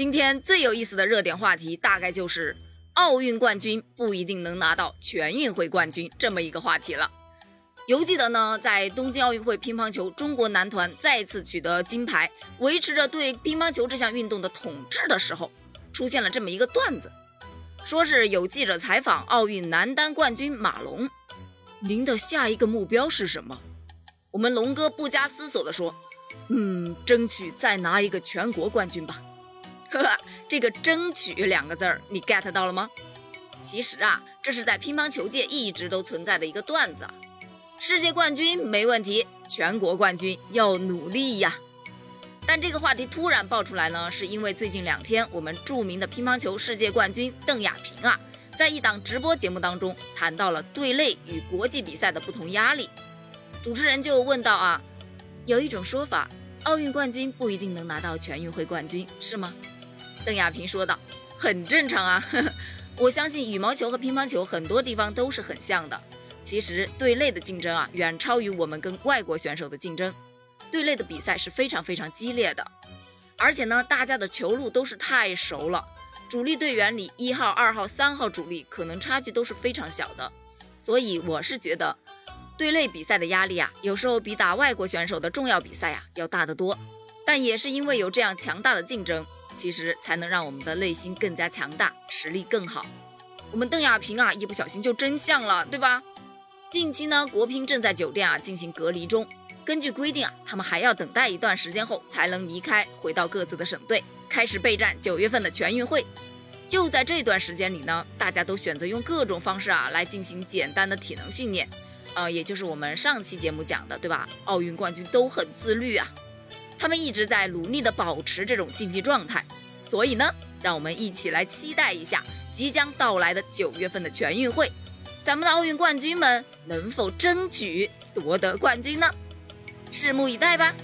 今天最有意思的热点话题，大概就是奥运冠军不一定能拿到全运会冠军这么一个话题了。犹记得呢，在东京奥运会乒乓球中国男团再次取得金牌，维持着对乒乓球这项运动的统治的时候，出现了这么一个段子，说是有记者采访奥运男单冠军马龙，您的下一个目标是什么？我们龙哥不加思索地说，嗯，争取再拿一个全国冠军吧。呵呵，这个“争取”两个字儿，你 get 到了吗？其实啊，这是在乒乓球界一直都存在的一个段子。世界冠军没问题，全国冠军要努力呀。但这个话题突然爆出来呢，是因为最近两天，我们著名的乒乓球世界冠军邓亚萍啊，在一档直播节目当中谈到了队内与国际比赛的不同压力。主持人就问到啊，有一种说法，奥运冠军不一定能拿到全运会冠军，是吗？邓亚萍说道，很正常啊，我相信羽毛球和乒乓球很多地方都是很像的。其实队内的竞争啊，远超于我们跟外国选手的竞争。队内的比赛是非常非常激烈的，而且呢，大家的球路都是太熟了。主力队员里一号、二号、三号主力可能差距都是非常小的，所以我是觉得队内比赛的压力啊，有时候比打外国选手的重要比赛呀要大得多。但也是因为有这样强大的竞争，其实才能让我们的内心更加强大，实力更好。我们邓亚萍啊，一不小心就真相了，对吧？近期呢，国乒正在酒店啊进行隔离中。根据规定啊，他们还要等待一段时间后才能离开，回到各自的省队，开始备战九月份的全运会。就在这段时间里呢，大家都选择用各种方式啊来进行简单的体能训练。呃，也就是我们上期节目讲的，对吧？奥运冠军都很自律啊，他们一直在努力的保持这种竞技状态。所以呢，让我们一起来期待一下即将到来的九月份的全运会。咱们的奥运冠军们能否争取夺得冠军呢？拭目以待吧。